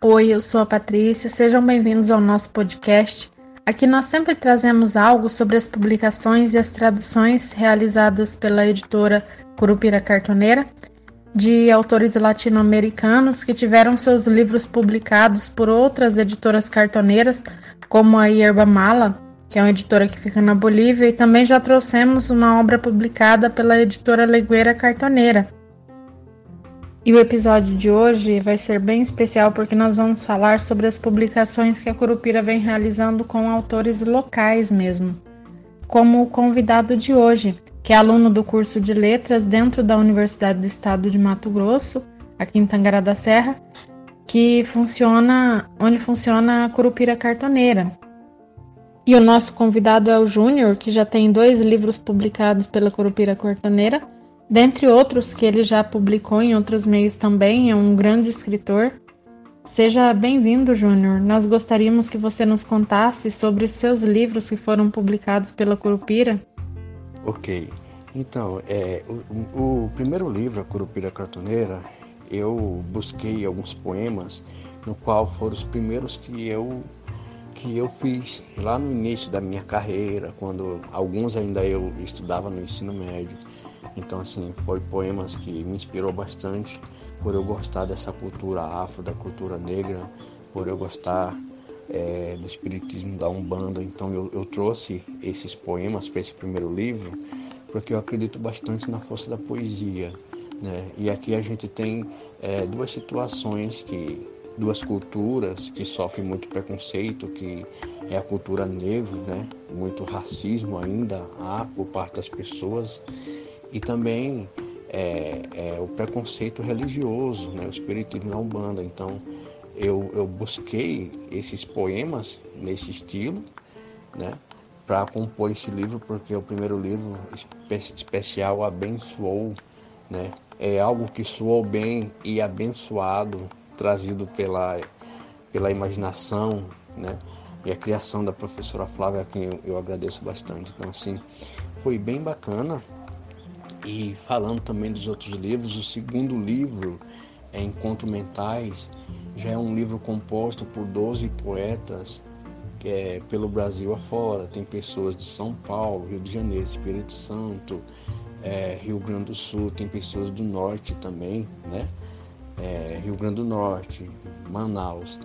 Oi, eu sou a Patrícia, sejam bem-vindos ao nosso podcast. Aqui nós sempre trazemos algo sobre as publicações e as traduções realizadas pela editora Curupira Cartoneira, de autores latino-americanos que tiveram seus livros publicados por outras editoras cartoneiras, como a Yerba Mala, que é uma editora que fica na Bolívia, e também já trouxemos uma obra publicada pela editora Legueira Cartoneira, e o episódio de hoje vai ser bem especial porque nós vamos falar sobre as publicações que a Curupira vem realizando com autores locais mesmo. Como o convidado de hoje, que é aluno do curso de Letras dentro da Universidade do Estado de Mato Grosso, aqui em Tangará da Serra, que funciona onde funciona a Curupira Cartoneira. E o nosso convidado é o Júnior, que já tem dois livros publicados pela Curupira Cartoneira Dentre outros que ele já publicou em outros meios também, é um grande escritor. Seja bem-vindo, Júnior. Nós gostaríamos que você nos contasse sobre os seus livros que foram publicados pela Curupira. Ok. Então, é, o, o primeiro livro, A Curupira Cartoneira, eu busquei alguns poemas, no qual foram os primeiros que eu que eu fiz lá no início da minha carreira, quando alguns ainda eu estudava no ensino médio. Então, assim, foi poemas que me inspirou bastante por eu gostar dessa cultura afro, da cultura negra, por eu gostar é, do espiritismo da Umbanda. Então, eu, eu trouxe esses poemas para esse primeiro livro porque eu acredito bastante na força da poesia. Né? E aqui a gente tem é, duas situações que duas culturas que sofrem muito preconceito, que é a cultura negra, né? Muito racismo ainda há por parte das pessoas e também é, é, o preconceito religioso, né, o espiritismo na Umbanda. Então, eu, eu busquei esses poemas nesse estilo, né, para compor esse livro, porque o primeiro livro especial abençoou, né, é algo que soou bem e abençoado, trazido pela, pela imaginação, né, e a criação da professora Flávia, a quem eu, eu agradeço bastante. Então, assim, foi bem bacana e falando também dos outros livros, o segundo livro, é Encontros Mentais, já é um livro composto por 12 poetas é pelo Brasil afora. Tem pessoas de São Paulo, Rio de Janeiro, Espírito Santo, é, Rio Grande do Sul, tem pessoas do norte também, né? É, Rio Grande do Norte, Manaus.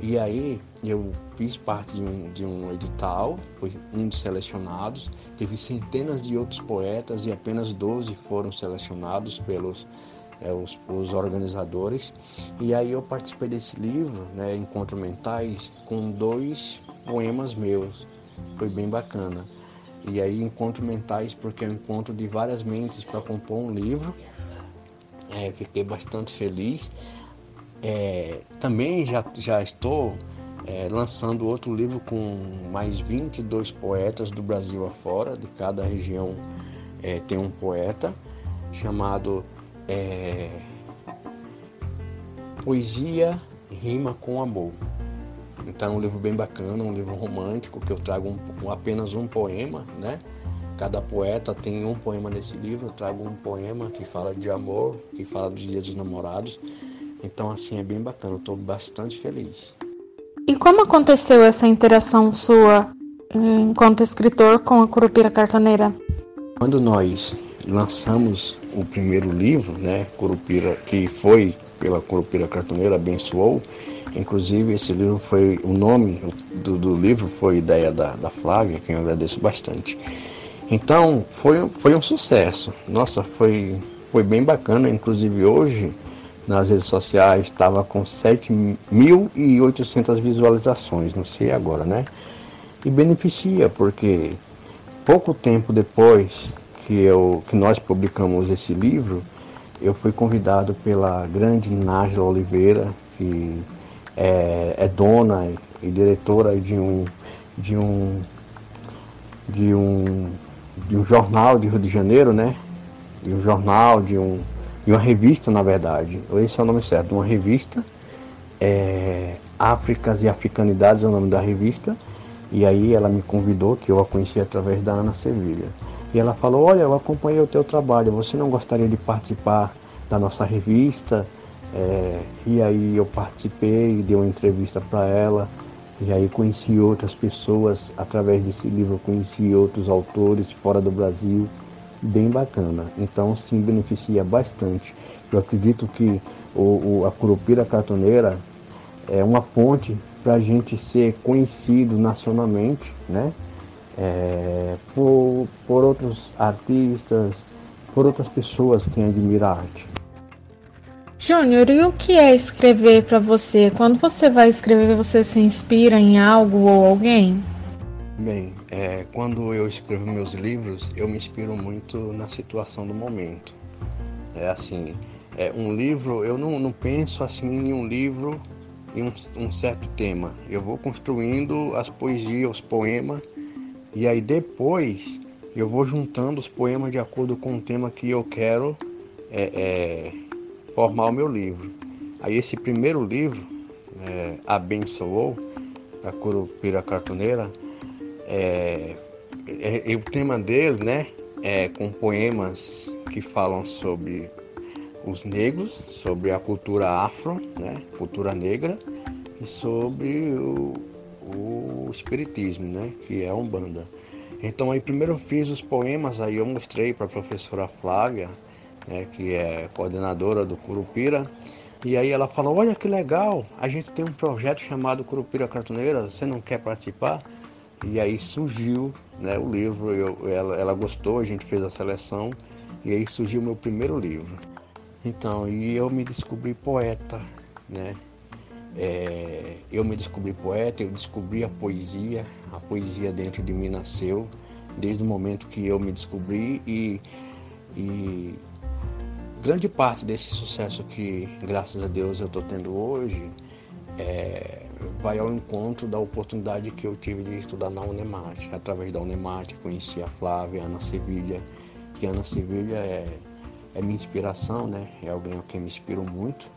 E aí eu fiz parte de um, de um edital, fui um dos selecionados. Teve centenas de outros poetas e apenas 12 foram selecionados pelos é, os, os, organizadores. E aí eu participei desse livro, né, Encontro Mentais, com dois poemas meus. Foi bem bacana. E aí Encontro Mentais, porque é um encontro de várias mentes para compor um livro. É, fiquei bastante feliz. É, também já, já estou é, lançando outro livro com mais 22 poetas do Brasil afora, de cada região é, tem um poeta, chamado é, Poesia Rima com Amor. Então é um livro bem bacana, um livro romântico, que eu trago um, apenas um poema, né? Cada poeta tem um poema nesse livro, eu trago um poema que fala de amor, que fala dos dias dos namorados então, assim, é bem bacana. Estou bastante feliz. E como aconteceu essa interação sua eh, enquanto escritor com a Curupira Cartoneira? Quando nós lançamos o primeiro livro, né, Curupira, que foi pela Curupira Cartoneira, abençoou. Inclusive, esse livro foi. O nome do, do livro foi ideia da, da Flávia, quem eu agradeço bastante. Então, foi, foi um sucesso. Nossa, foi, foi bem bacana. Inclusive, hoje nas redes sociais, estava com 7.800 visualizações, não sei agora, né? E beneficia, porque pouco tempo depois que, eu, que nós publicamos esse livro, eu fui convidado pela grande Nájila Oliveira, que é, é dona e diretora de um, de um de um de um jornal de Rio de Janeiro, né? De um jornal, de um de uma revista, na verdade, esse é o nome certo, de uma revista, é, Áfricas e Africanidades é o nome da revista, e aí ela me convidou, que eu a conheci através da Ana Sevilha. E ela falou: Olha, eu acompanhei o teu trabalho, você não gostaria de participar da nossa revista? É, e aí eu participei, dei uma entrevista para ela, e aí conheci outras pessoas, através desse livro conheci outros autores fora do Brasil, bem bacana. Então sim beneficia bastante. Eu acredito que o, o a Curupira Cartoneira é uma ponte para a gente ser conhecido nacionalmente, né? É, por, por outros artistas, por outras pessoas que admiram a arte. Júnior, e o que é escrever para você? Quando você vai escrever, você se inspira em algo ou alguém? Bem, é, quando eu escrevo meus livros, eu me inspiro muito na situação do momento. É assim, é, um livro, eu não, não penso assim em um livro em um, um certo tema. Eu vou construindo as poesias, os poemas, e aí depois eu vou juntando os poemas de acordo com o tema que eu quero é, é, formar o meu livro. Aí esse primeiro livro, é, Abençoou, a Curupira Cartoneira, é, é, o tema dele, né, é com poemas que falam sobre os negros, sobre a cultura afro, né, cultura negra, e sobre o, o espiritismo, né, que é a Umbanda. Então aí primeiro eu fiz os poemas, aí eu mostrei para a professora Flávia, né, que é coordenadora do Curupira. E aí ela falou, olha que legal, a gente tem um projeto chamado Curupira Cartoneira, você não quer participar? E aí surgiu né, o livro, eu, ela, ela gostou, a gente fez a seleção, e aí surgiu o meu primeiro livro. Então, e eu me descobri poeta, né? É, eu me descobri poeta, eu descobri a poesia, a poesia dentro de mim nasceu desde o momento que eu me descobri e, e grande parte desse sucesso que, graças a Deus, eu estou tendo hoje é, vai ao encontro da oportunidade que eu tive de estudar na Unemate. Através da Unemate conheci a Flávia, a Ana Sevilha, que Ana Sevilha é, é minha inspiração, né? É alguém a quem me inspiro muito.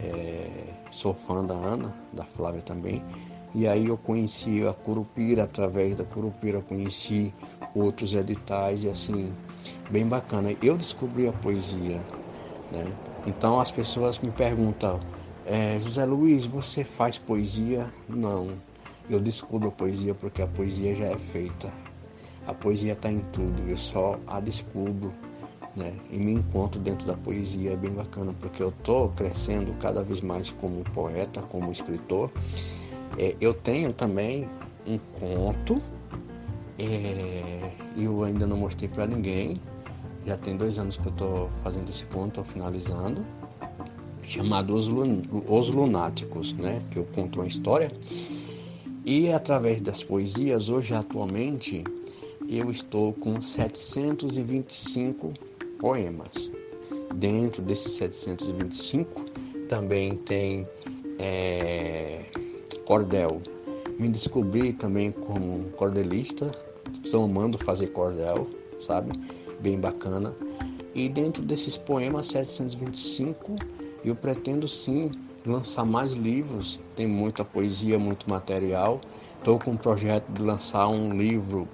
É, sou fã da Ana, da Flávia também. E aí eu conheci a Curupira, através da Curupira conheci outros editais e assim, bem bacana. Eu descobri a poesia, né? Então as pessoas me perguntam, é, José Luiz, você faz poesia? Não, eu descubro a poesia porque a poesia já é feita. A poesia está em tudo, eu só a descubro né? E me encontro dentro da poesia é bem bacana, porque eu estou crescendo cada vez mais como poeta, como escritor é, eu tenho também um conto, é, eu ainda não mostrei para ninguém, já tem dois anos que eu estou fazendo esse conto, estou finalizando, chamado Os, Lun Os Lunáticos, né? que eu conto uma história. E através das poesias, hoje atualmente, eu estou com 725 poemas. Dentro desses 725 também tem é, cordel. Me descobri também como cordelista, estou amando fazer cordel, sabe? Bem bacana. E dentro desses poemas 725, eu pretendo sim lançar mais livros, tem muita poesia, muito material. Estou com um projeto de lançar um livro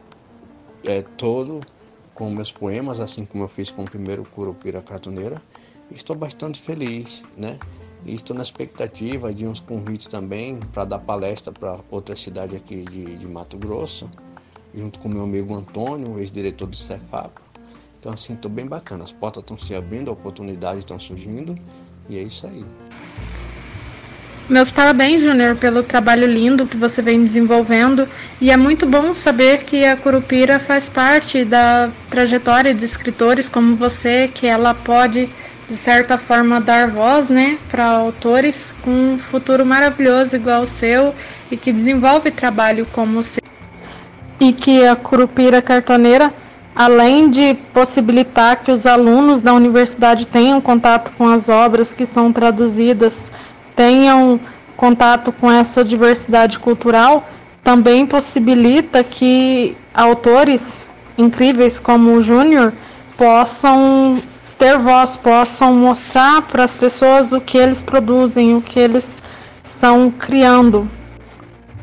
é, todo com meus poemas, assim como eu fiz com o primeiro Curupira Cartoneira. Estou bastante feliz, né? E estou na expectativa de uns convites também para dar palestra para outra cidade aqui de, de Mato Grosso, junto com meu amigo Antônio, ex-diretor do Cefap. Então, assim, estou bem bacana. As portas estão se abrindo, oportunidades estão surgindo e é isso aí. Meus parabéns, Júnior, pelo trabalho lindo que você vem desenvolvendo. E é muito bom saber que a Curupira faz parte da trajetória de escritores como você, que ela pode de certa forma dar voz, né, para autores com um futuro maravilhoso igual o seu e que desenvolve trabalho como o seu. E que a Curupira Cartoneira, além de possibilitar que os alunos da universidade tenham contato com as obras que são traduzidas, tenham contato com essa diversidade cultural, também possibilita que autores incríveis como o Júnior possam ter voz, possam mostrar para as pessoas o que eles produzem, o que eles estão criando.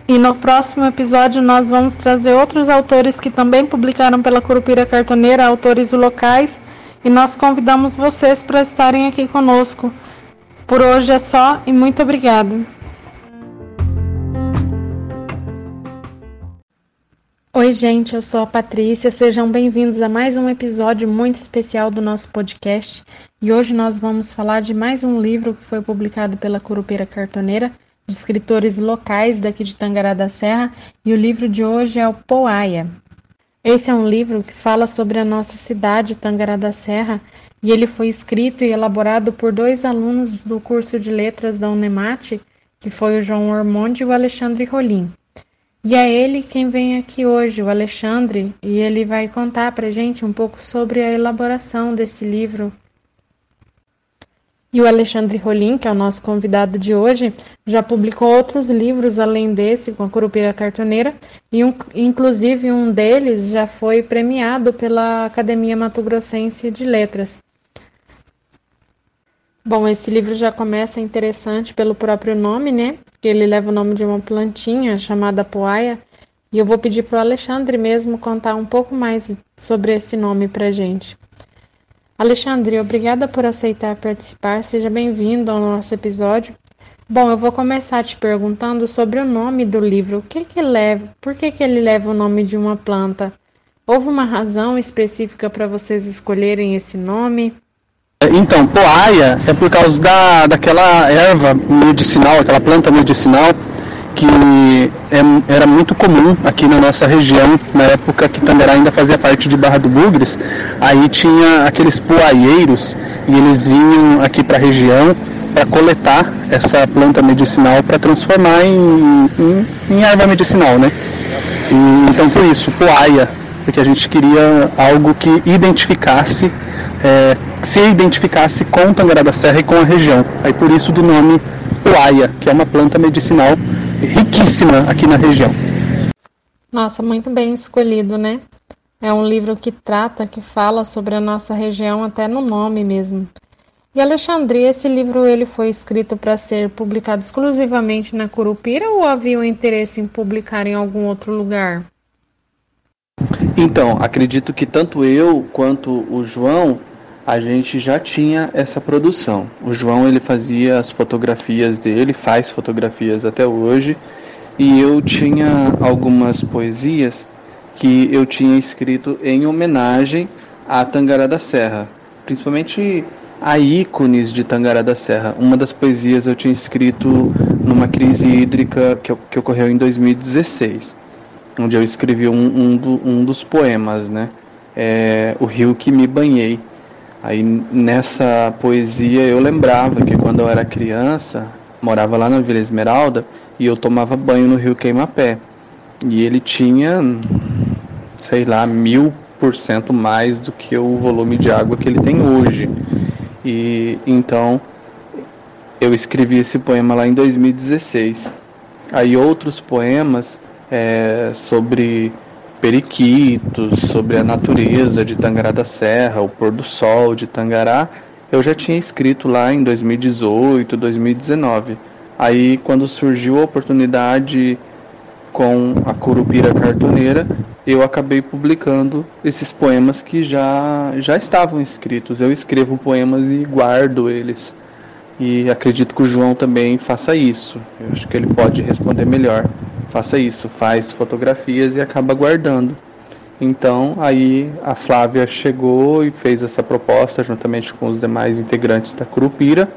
E no próximo episódio nós vamos trazer outros autores que também publicaram pela Curupira Cartoneira, autores locais, e nós convidamos vocês para estarem aqui conosco. Por hoje é só e muito obrigada. Oi, gente, eu sou a Patrícia. Sejam bem-vindos a mais um episódio muito especial do nosso podcast. E hoje nós vamos falar de mais um livro que foi publicado pela Curupira Cartoneira de escritores locais daqui de Tangará da Serra, e o livro de hoje é o Poaia. Esse é um livro que fala sobre a nossa cidade, Tangará da Serra, e ele foi escrito e elaborado por dois alunos do curso de letras da Unemate, que foi o João Ormonde e o Alexandre Rolim. E é ele quem vem aqui hoje, o Alexandre, e ele vai contar para gente um pouco sobre a elaboração desse livro e o Alexandre Rolim, que é o nosso convidado de hoje, já publicou outros livros além desse, com a Curupira Cartoneira, e um, inclusive um deles já foi premiado pela Academia Mato Grossense de Letras. Bom, esse livro já começa interessante pelo próprio nome, né? Que ele leva o nome de uma plantinha chamada poaia. E eu vou pedir para o Alexandre mesmo contar um pouco mais sobre esse nome para gente. Alexandre, obrigada por aceitar participar. Seja bem-vindo ao nosso episódio. Bom, eu vou começar te perguntando sobre o nome do livro. O que que leva? Por que que ele leva o nome de uma planta? Houve uma razão específica para vocês escolherem esse nome? Então, poaia é por causa da, daquela erva medicinal, aquela planta medicinal que é, era muito comum aqui na nossa região, na época que Tangará ainda fazia parte de Barra do Bugres, aí tinha aqueles poaieiros e eles vinham aqui para a região para coletar essa planta medicinal para transformar em, em, em, erva medicinal, né? E, então por isso, poaia, porque a gente queria algo que identificasse, é, se identificasse com Tangará da Serra e com a região. Aí por isso do nome poaia, que é uma planta medicinal riquíssima aqui na região. Nossa, muito bem escolhido, né? É um livro que trata, que fala sobre a nossa região até no nome mesmo. E Alexandre, esse livro ele foi escrito para ser publicado exclusivamente na Curupira ou havia um interesse em publicar em algum outro lugar? Então, acredito que tanto eu quanto o João a gente já tinha essa produção. O João ele fazia as fotografias dele, faz fotografias até hoje, e eu tinha algumas poesias que eu tinha escrito em homenagem a Tangará da Serra, principalmente a ícones de Tangará da Serra. Uma das poesias eu tinha escrito numa crise hídrica que, que ocorreu em 2016, onde eu escrevi um, um, do, um dos poemas, né? É, o rio que me banhei Aí nessa poesia eu lembrava que quando eu era criança, morava lá na Vila Esmeralda e eu tomava banho no rio Queimapé. E ele tinha, sei lá, mil por cento mais do que o volume de água que ele tem hoje. E então eu escrevi esse poema lá em 2016. Aí outros poemas é, sobre periquitos, sobre a natureza de Tangará da Serra, o pôr do sol de Tangará, eu já tinha escrito lá em 2018, 2019. Aí, quando surgiu a oportunidade com a Curupira Cartoneira, eu acabei publicando esses poemas que já, já estavam escritos. Eu escrevo poemas e guardo eles. E acredito que o João também faça isso. Eu acho que ele pode responder melhor faça isso, faz fotografias e acaba guardando. Então, aí a Flávia chegou e fez essa proposta juntamente com os demais integrantes da Curupira.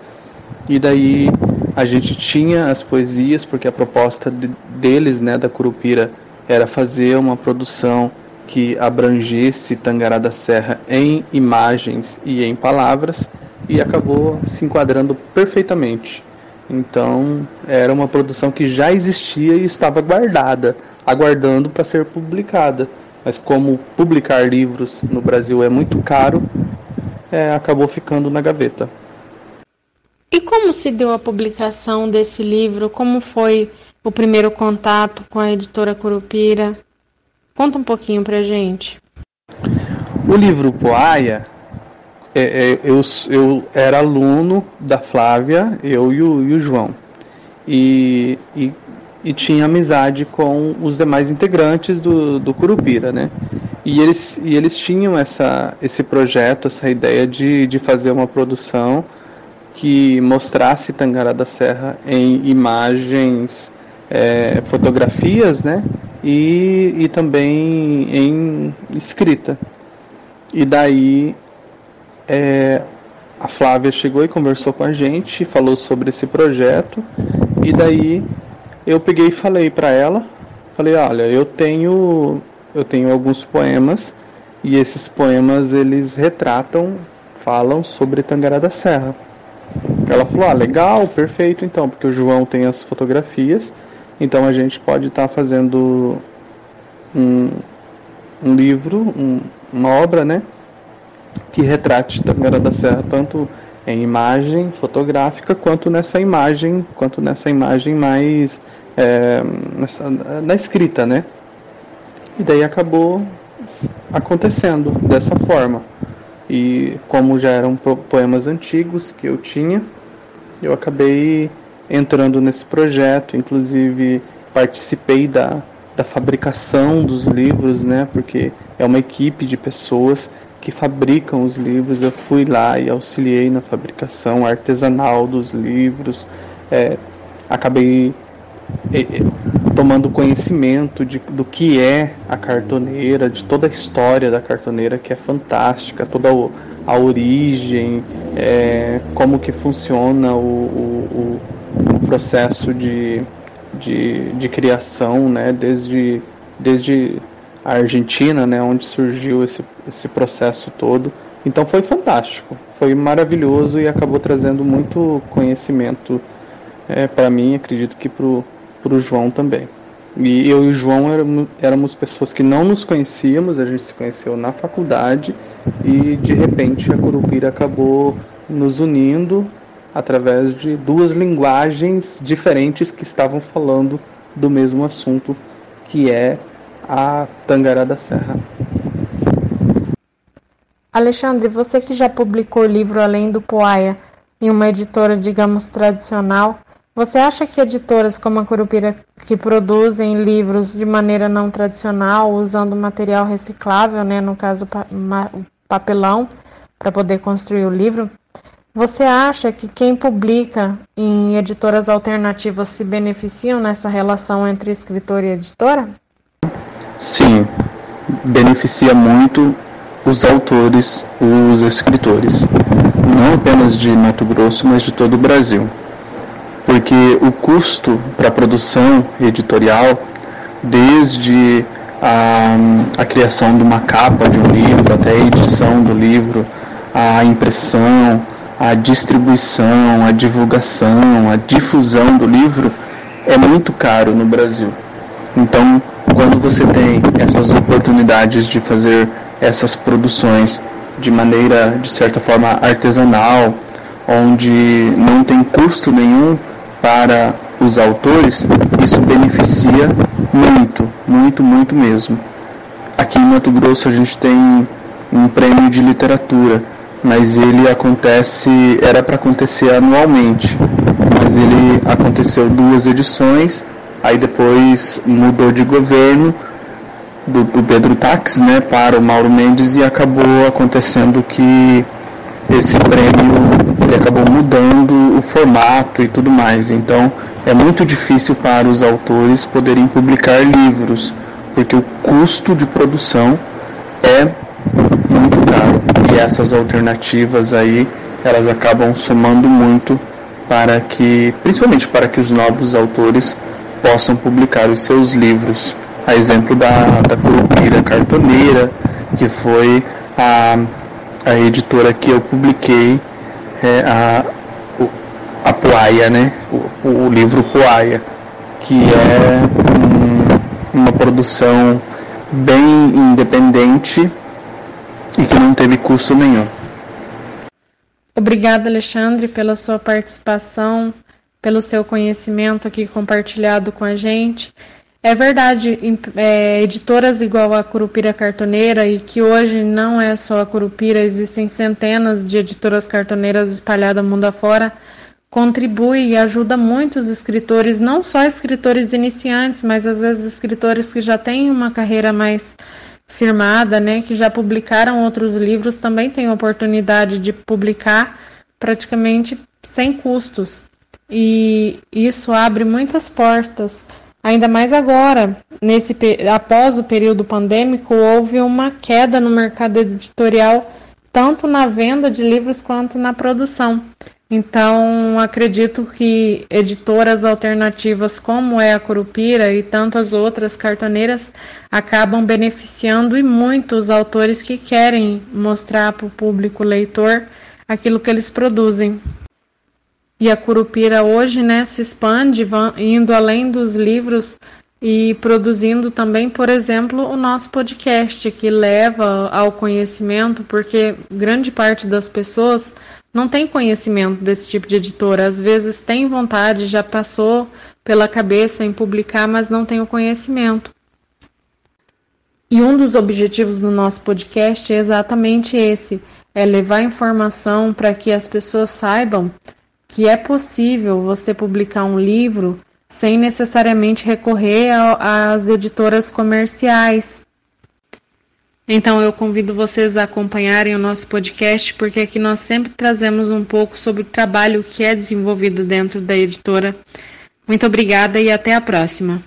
E daí a gente tinha as poesias, porque a proposta de, deles, né, da Curupira, era fazer uma produção que abrangesse Tangará da Serra em imagens e em palavras, e acabou se enquadrando perfeitamente. Então, era uma produção que já existia e estava guardada, aguardando para ser publicada. Mas como publicar livros no Brasil é muito caro, é, acabou ficando na gaveta. E como se deu a publicação desse livro? Como foi o primeiro contato com a editora Curupira? Conta um pouquinho pra gente. O livro Poaia é, é, eu, eu era aluno da Flávia, eu e o, e o João. E, e e tinha amizade com os demais integrantes do, do Curupira, né? E eles, e eles tinham essa, esse projeto, essa ideia de, de fazer uma produção que mostrasse Tangará da Serra em imagens, é, fotografias, né? E, e também em escrita. E daí é, a Flávia chegou e conversou com a gente, falou sobre esse projeto. E daí eu peguei e falei para ela, falei, olha, eu tenho eu tenho alguns poemas e esses poemas eles retratam, falam sobre Tangará da Serra. Ela falou, ah, legal, perfeito então, porque o João tem as fotografias, então a gente pode estar tá fazendo um, um livro, um, uma obra, né, que retrate Tangará da Serra tanto em imagem fotográfica quanto nessa imagem, quanto nessa imagem mais é, nessa, na escrita, né? E daí acabou acontecendo dessa forma. E como já eram poemas antigos que eu tinha, eu acabei entrando nesse projeto, inclusive participei da, da fabricação dos livros, né? Porque é uma equipe de pessoas que fabricam os livros. Eu fui lá e auxiliei na fabricação artesanal dos livros. É, acabei tomando conhecimento de, do que é a cartoneira, de toda a história da cartoneira que é fantástica, toda a origem, é, como que funciona o, o, o processo de, de, de, criação, né, desde, desde a Argentina, né, onde surgiu esse, esse processo todo. Então foi fantástico, foi maravilhoso e acabou trazendo muito conhecimento é, para mim, acredito que para o João também. E eu e o João éramos, éramos pessoas que não nos conhecíamos, a gente se conheceu na faculdade e de repente a Curupira acabou nos unindo através de duas linguagens diferentes que estavam falando do mesmo assunto, que é a Tangará da Serra. Alexandre, você que já publicou o livro Além do Poaia em uma editora, digamos, tradicional, você acha que editoras como a Curupira, que produzem livros de maneira não tradicional, usando material reciclável, né, no caso papelão, para poder construir o livro, você acha que quem publica em editoras alternativas se beneficiam nessa relação entre escritor e editora? Sim, beneficia muito os autores, os escritores, não apenas de Mato Grosso, mas de todo o Brasil porque o custo para a produção editorial, desde a, a, criação de uma capa de um livro, até a edição do livro, a impressão, a distribuição, a divulgação, a difusão do livro, é muito caro no Brasil. Então, quando você tem essas oportunidades de fazer essas produções de maneira, de certa forma, artesanal, onde não tem custo nenhum para os autores, isso beneficia muito, muito, muito mesmo. Aqui em Mato Grosso a gente tem um prêmio de literatura, mas ele acontece, era para acontecer anualmente, mas ele aconteceu duas edições, aí depois mudou de governo do, do Pedro Tax, né, para o Mauro Mendes e acabou acontecendo que esse prêmio ele acabou mudando o formato e tudo mais. Então é muito difícil para os autores poderem publicar livros, porque o custo de produção é muito caro. E essas alternativas aí, elas acabam somando muito para que, principalmente para que os novos autores possam publicar os seus livros. A exemplo da, da Curupira Cartoneira, que foi a a editora que eu publiquei é a, a Poaia, né? O, o livro Poaia, que é um, uma produção bem independente e que não teve custo nenhum. Obrigada, Alexandre, pela sua participação, pelo seu conhecimento aqui compartilhado com a gente. É verdade, é, editoras igual a Curupira Cartoneira, e que hoje não é só a Curupira, existem centenas de editoras cartoneiras espalhadas mundo afora, contribui e ajuda muitos escritores, não só escritores iniciantes, mas às vezes escritores que já têm uma carreira mais firmada, né, que já publicaram outros livros, também têm oportunidade de publicar praticamente sem custos. E isso abre muitas portas. Ainda mais agora, nesse após o período pandêmico, houve uma queda no mercado editorial, tanto na venda de livros quanto na produção. Então, acredito que editoras alternativas como é a Curupira e tantas outras cartoneiras acabam beneficiando e muito os autores que querem mostrar para o público leitor aquilo que eles produzem. E a Curupira hoje né, se expande, indo além dos livros e produzindo também, por exemplo, o nosso podcast, que leva ao conhecimento, porque grande parte das pessoas não tem conhecimento desse tipo de editora. Às vezes tem vontade, já passou pela cabeça em publicar, mas não tem o conhecimento. E um dos objetivos do nosso podcast é exatamente esse: é levar informação para que as pessoas saibam que é possível você publicar um livro sem necessariamente recorrer às editoras comerciais. Então eu convido vocês a acompanharem o nosso podcast, porque aqui nós sempre trazemos um pouco sobre o trabalho que é desenvolvido dentro da editora. Muito obrigada e até a próxima.